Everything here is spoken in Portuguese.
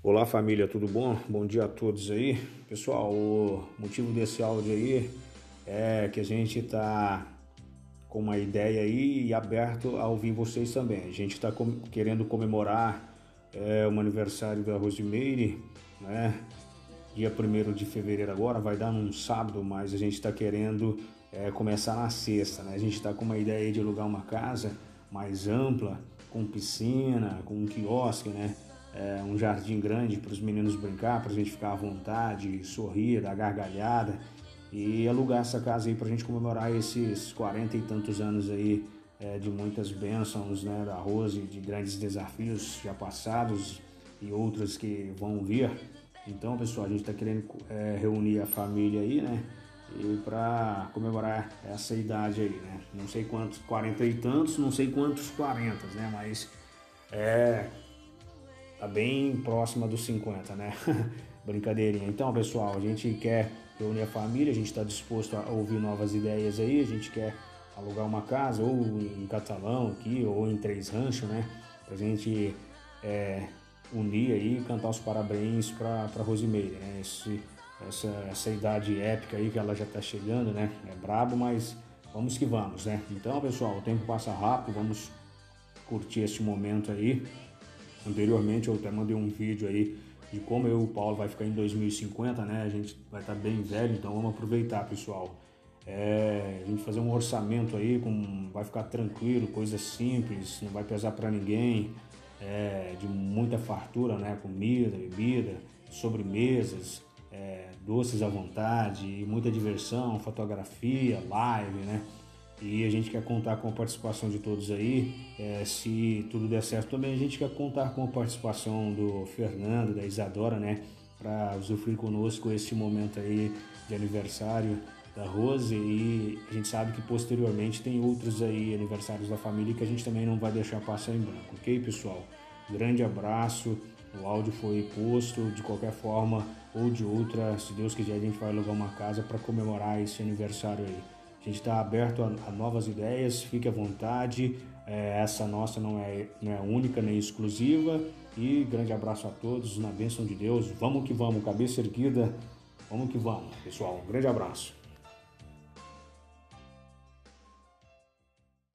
Olá família, tudo bom? Bom dia a todos aí. Pessoal, o motivo desse áudio aí é que a gente está com uma ideia aí e aberto a ouvir vocês também. A gente está com, querendo comemorar é, o aniversário da Rosemary, né? Dia 1 de fevereiro agora, vai dar num sábado, mas a gente está querendo é, começar na sexta, né? A gente está com uma ideia de alugar uma casa mais ampla, com piscina, com um quiosque, né? É, um jardim grande para os meninos brincar, para a gente ficar à vontade, sorrir, dar gargalhada e alugar essa casa aí para a gente comemorar esses 40 e tantos anos aí é, de muitas bênçãos né, da Rose, de grandes desafios já passados e outros que vão vir. Então, pessoal, a gente está querendo é, reunir a família aí, né? E para comemorar essa idade aí, né? Não sei quantos, 40 e tantos, não sei quantos 40, né? Mas é tá bem próxima dos 50, né? Brincadeirinha. Então, pessoal, a gente quer reunir a família, a gente está disposto a ouvir novas ideias aí, a gente quer alugar uma casa, ou em Catalão aqui, ou em Três Ranchos, né? Pra gente é, unir aí e cantar os parabéns para Rosimeire, né? Esse, essa, essa idade épica aí que ela já tá chegando, né? É brabo, mas vamos que vamos, né? Então, pessoal, o tempo passa rápido, vamos curtir esse momento aí. Anteriormente eu até mandei um vídeo aí de como eu e o Paulo vai ficar em 2050, né? A gente vai estar bem velho, então vamos aproveitar, pessoal. É, a gente fazer um orçamento aí, com, vai ficar tranquilo, coisa simples, não vai pesar para ninguém, é, de muita fartura, né? Comida, bebida, sobremesas, é, doces à vontade, muita diversão, fotografia, live, né? E a gente quer contar com a participação de todos aí. É, se tudo der certo também, a gente quer contar com a participação do Fernando, da Isadora, né? Para usufruir conosco esse momento aí de aniversário da Rose e a gente sabe que posteriormente tem outros aí aniversários da família que a gente também não vai deixar passar em branco, ok, pessoal? Grande abraço. O áudio foi posto de qualquer forma ou de outra. Se Deus quiser, a gente vai alugar uma casa para comemorar esse aniversário aí. A gente está aberto a, a, novas ideias, fique à vontade. É, essa nossa não é, não é única nem exclusiva. E grande abraço a todos, na bênção de Deus. Vamos que vamos, cabeça erguida. Vamos que vamos, pessoal. Um grande abraço.